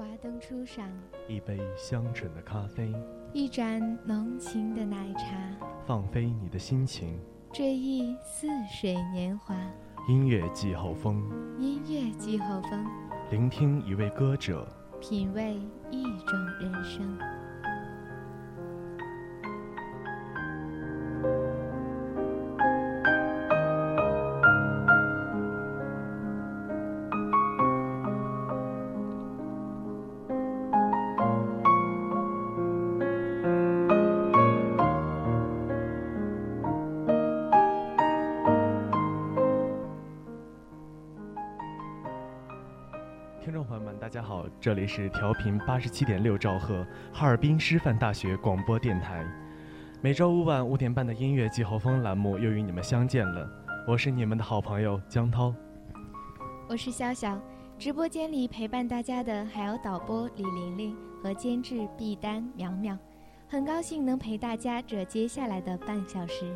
华灯初上，一杯香醇的咖啡，一盏浓情的奶茶，放飞你的心情，追忆似水年华。音乐季候风，音乐季候风，聆听一位歌者，品味一种人生。这里是调频八十七点六兆赫，哈尔滨师范大学广播电台。每周五晚五点半的音乐季候风栏目又与你们相见了，我是你们的好朋友江涛。我是潇潇，直播间里陪伴大家的还有导播李玲玲和监制毕丹、苗苗，很高兴能陪大家这接下来的半小时。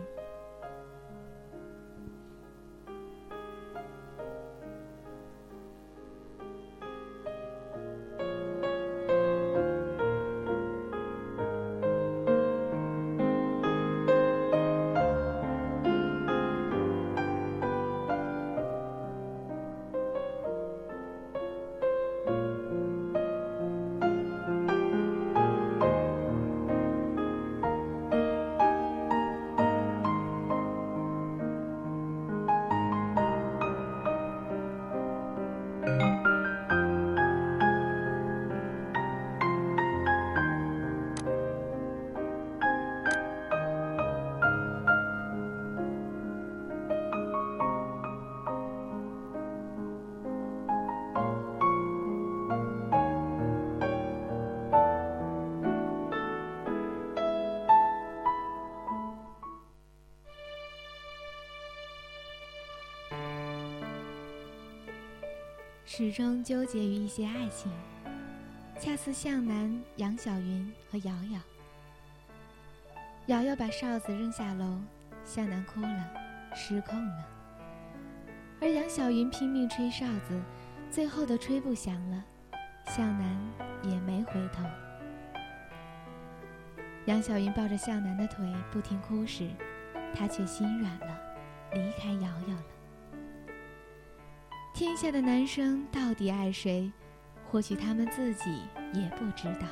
始终纠结于一些爱情，恰似向南、杨晓云和瑶瑶。瑶瑶把哨子扔下楼，向南哭了，失控了。而杨晓云拼命吹哨子，最后的吹不响了，向南也没回头。杨晓云抱着向南的腿不停哭时，他却心软了，离开瑶瑶了。天下的男生到底爱谁？或许他们自己也不知道。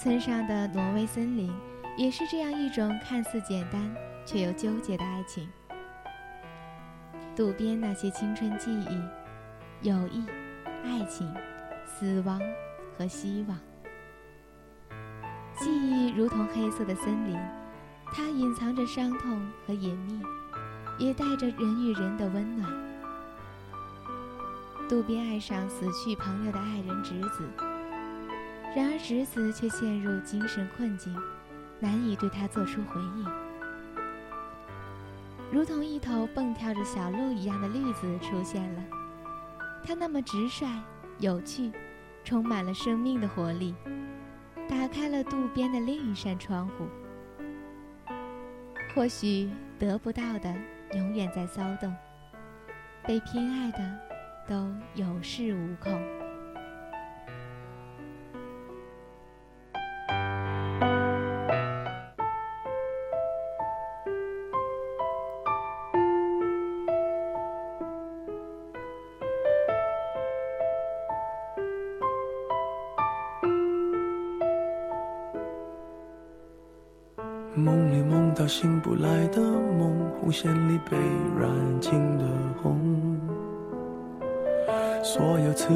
村上的挪威森林，也是这样一种看似简单却又纠结的爱情。渡边那些青春记忆、友谊、爱情、死亡和希望。记忆如同黑色的森林，它隐藏着伤痛和隐秘。也带着人与人的温暖。渡边爱上死去朋友的爱人直子，然而直子却陷入精神困境，难以对他做出回应。如同一头蹦跳着小鹿一样的绿子出现了，它那么直率、有趣，充满了生命的活力，打开了渡边的另一扇窗户。或许得不到的。永远在骚动，被偏爱的都有恃无恐。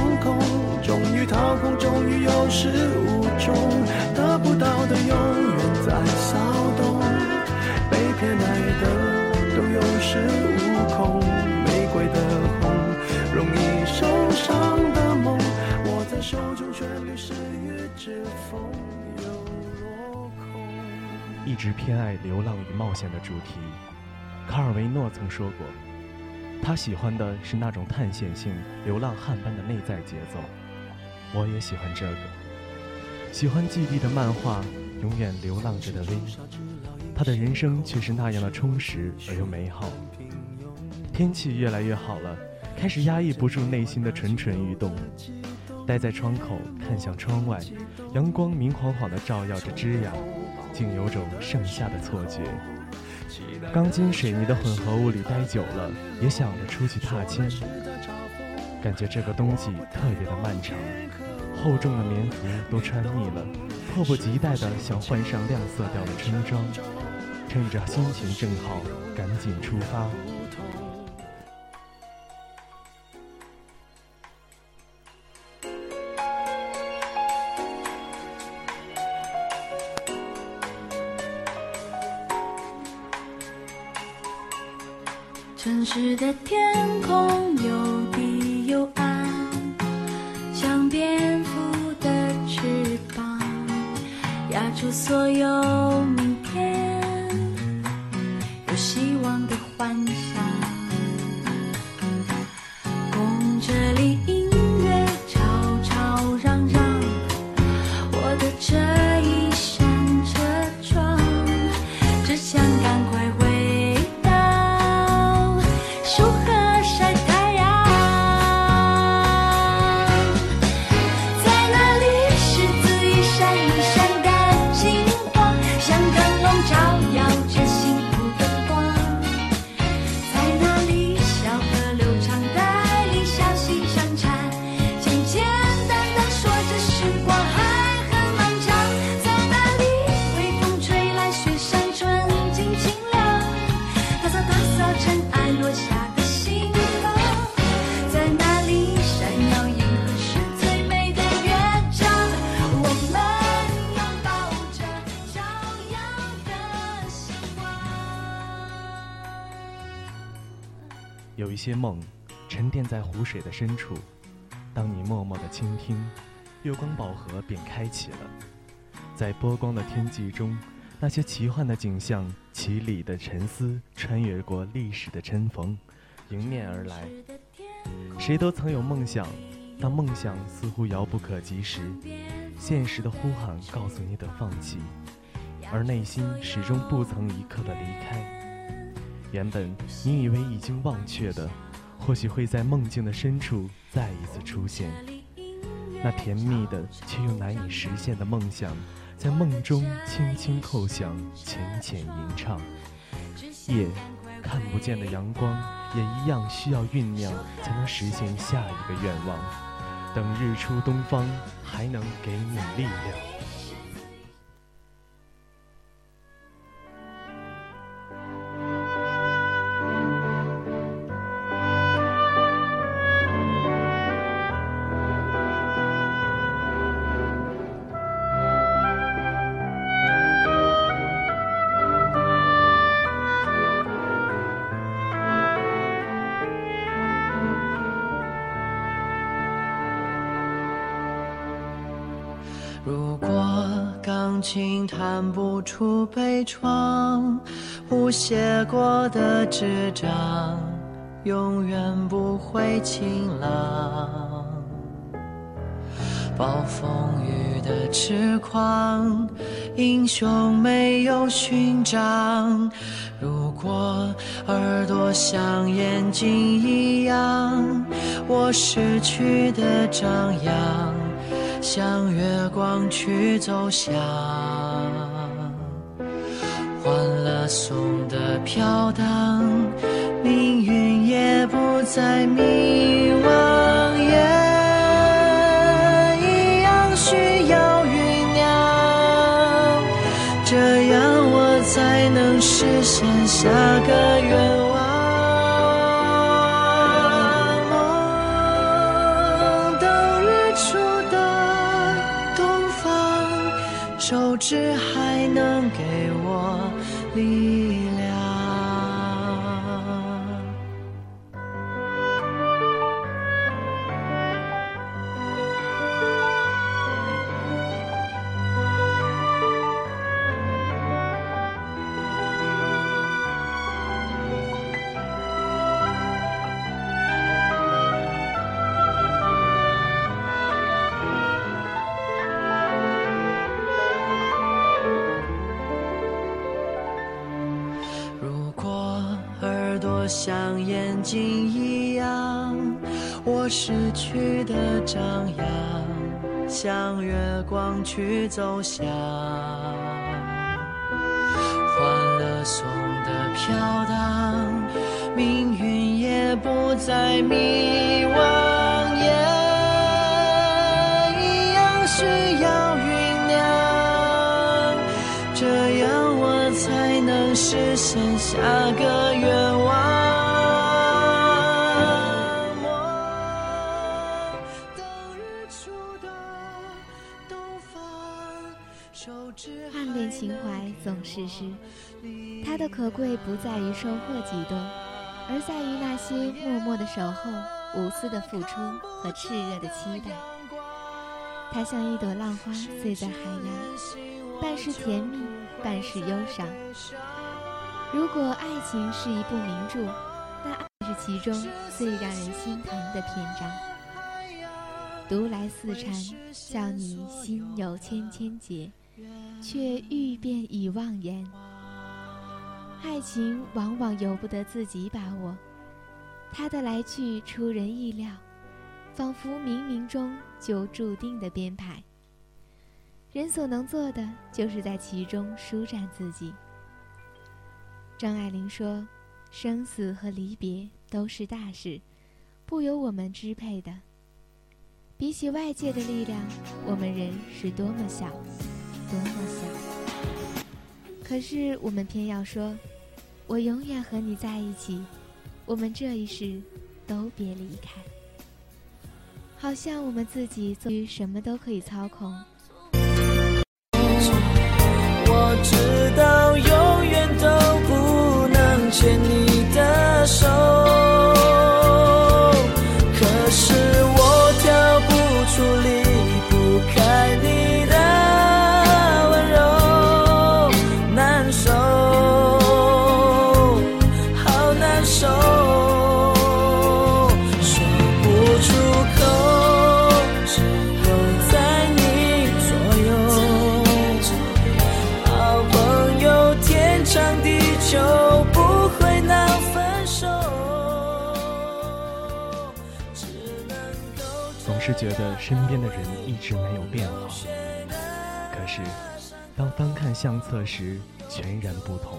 悟空终于掏空，终于有始无终，得不到的永远在骚动，被偏爱的都有恃无恐，玫瑰的红，容易受伤的梦，握在手中却流失于指缝。又落空，一直偏爱流浪与冒险的主题，卡尔维诺曾说过。他喜欢的是那种探险性、流浪汉般的内在节奏。我也喜欢这个，喜欢季地的漫画，永远流浪着的 V，他的人生却是那样的充实而又美好。天气越来越好了，开始压抑不住内心的蠢蠢欲动。待在窗口看向窗外，阳光明晃晃地照耀着枝桠，竟有种盛夏的错觉。钢筋水泥的混合物里待久了，也想着出去踏青。感觉这个冬季特别的漫长，厚重的棉服都穿腻了，迫不及待的想换上亮色调的春装，趁着心情正好，赶紧出发。住所有些梦，沉淀在湖水的深处。当你默默的倾听，月光宝盒便开启了。在波光的天际中，那些奇幻的景象、奇里的沉思，穿越过历史的尘封，迎面而来。谁都曾有梦想，当梦想似乎遥不可及时，现实的呼喊告诉你得放弃，而内心始终不曾一刻的离开。原本你以为已经忘却的，或许会在梦境的深处再一次出现。那甜蜜的却又难以实现的梦想，在梦中轻轻叩响，浅浅吟唱。夜，看不见的阳光，也一样需要酝酿，才能实现下一个愿望。等日出东方，还能给你力量。出悲怆，谱写过的纸张永远不会晴朗。暴风雨的痴狂，英雄没有勋章。如果耳朵像眼睛一样，我失去的张扬。向月光去走向，欢乐颂的飘荡，命运也不再迷惘，也一样需要酝酿，这样我才能实现下个像眼睛一样，我失去的张扬，向月光去走向。欢乐颂的飘荡，命运也不再迷惘，也一样需要酝酿，这样我才能实现下个愿望。总是诗，它的可贵不在于收获几多，而在于那些默默的守候、无私的付出和炽热的期待。它像一朵浪花碎在海洋，半是甜蜜，半是忧伤。如果爱情是一部名著，那爱是其中最让人心疼的篇章。独来似禅，叫你心有千千结。却欲辨已忘言。爱情往往由不得自己把握，它的来去出人意料，仿佛冥冥中就注定的编排。人所能做的，就是在其中舒展自己。张爱玲说：“生死和离别都是大事，不由我们支配的。比起外界的力量，我们人是多么小。”多么小！可是我们偏要说，我永远和你在一起，我们这一世都别离开。好像我们自己做什么都可以操控。我知道永远都不能牵你的手，是觉得身边的人一直没有变化，可是当翻看相册时，全然不同。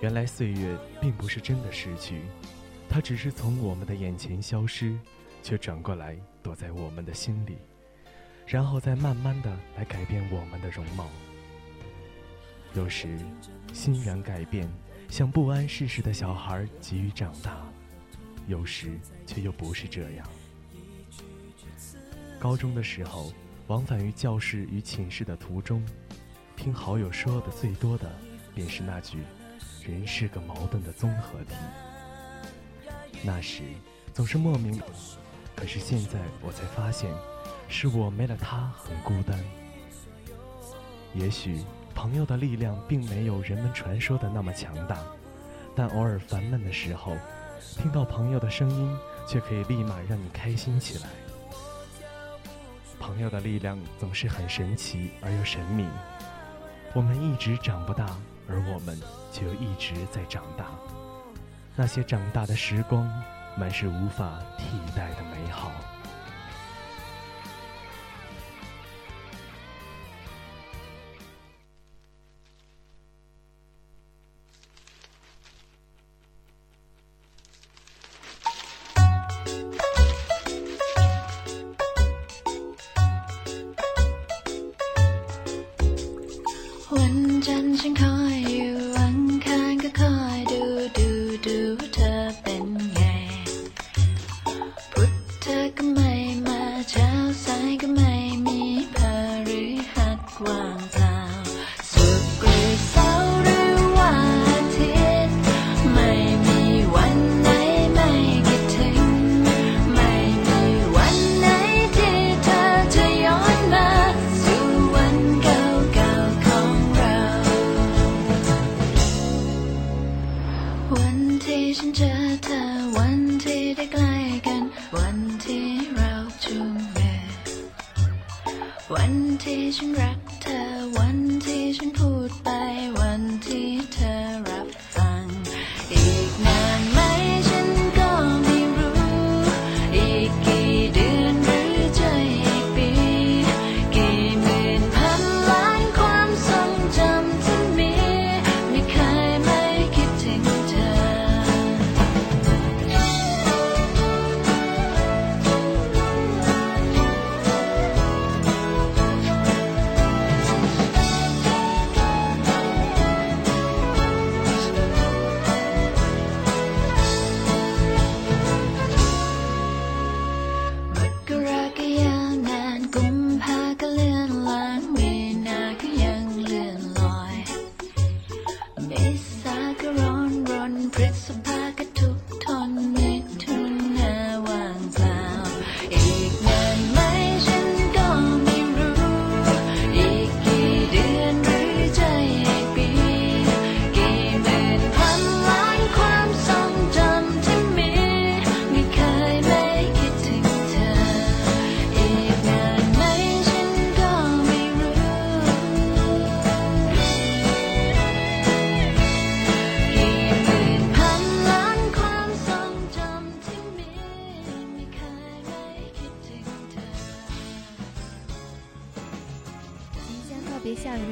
原来岁月并不是真的逝去，它只是从我们的眼前消失，却转过来躲在我们的心里，然后再慢慢的来改变我们的容貌。有时，欣然改变，像不谙世事的小孩急于长大；有时却又不是这样。高中的时候，往返于教室与寝室的途中，听好友说的最多的，便是那句“人是个矛盾的综合体”。那时，总是莫名，可是现在我才发现，是我没了他很孤单。也许朋友的力量并没有人们传说的那么强大，但偶尔烦闷的时候，听到朋友的声音，却可以立马让你开心起来。朋友的力量总是很神奇而又神秘。我们一直长不大，而我们却又一直在长大。那些长大的时光，满是无法替代的美好。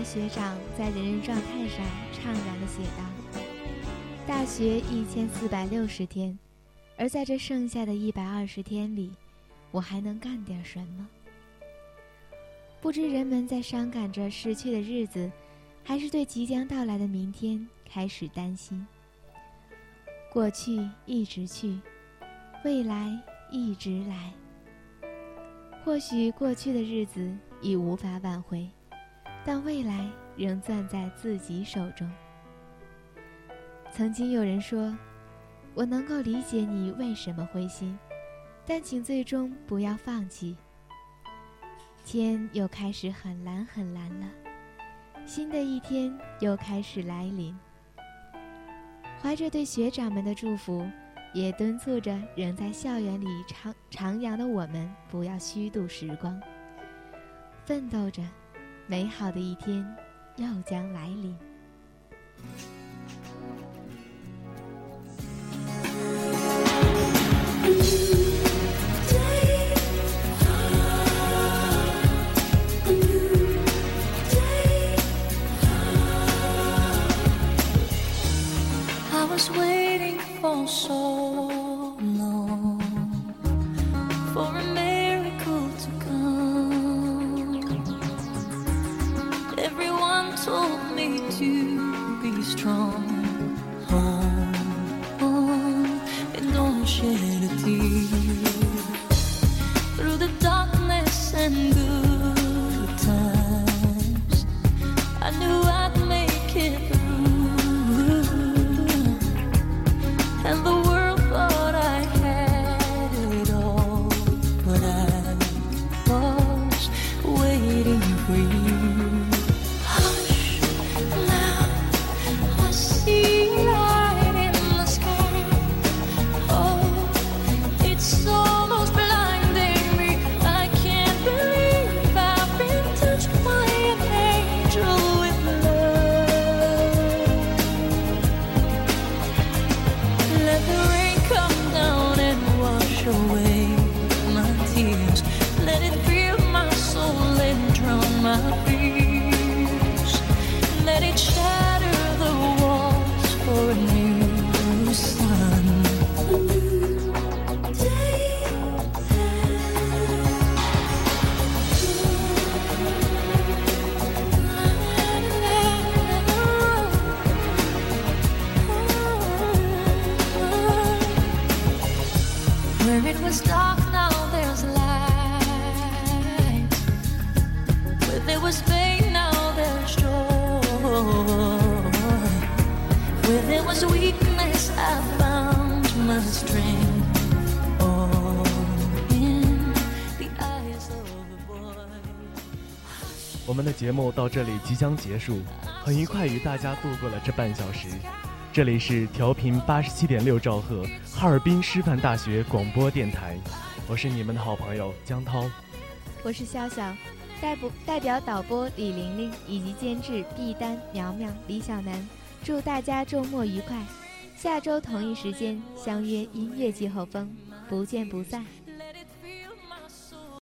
学长在人人状态上怅然地写道：“大学一千四百六十天，而在这剩下的一百二十天里，我还能干点什么？”不知人们在伤感着逝去的日子，还是对即将到来的明天开始担心。过去一直去，未来一直来。或许过去的日子已无法挽回，但未来仍攥在自己手中。曾经有人说：“我能够理解你为什么灰心，但请最终不要放弃。”天又开始很蓝很蓝了，新的一天又开始来临。怀着对学长们的祝福，也敦促着仍在校园里徜徜徉的我们不要虚度时光，奋斗着，美好的一天又将来临。Away Weakness, I found my strength. All in the eyes of a boy. 我们的节目到这里即将结束，很愉快与大家度过了这半小时。这里是调频八十七点六兆赫，哈尔滨师范大学广播电台，我是你们的好朋友江涛。我是潇潇，代不代表导播李玲玲以及监制毕丹、苗苗、李小楠，祝大家周末愉快，下周同一时间相约音乐季后风，不见不散。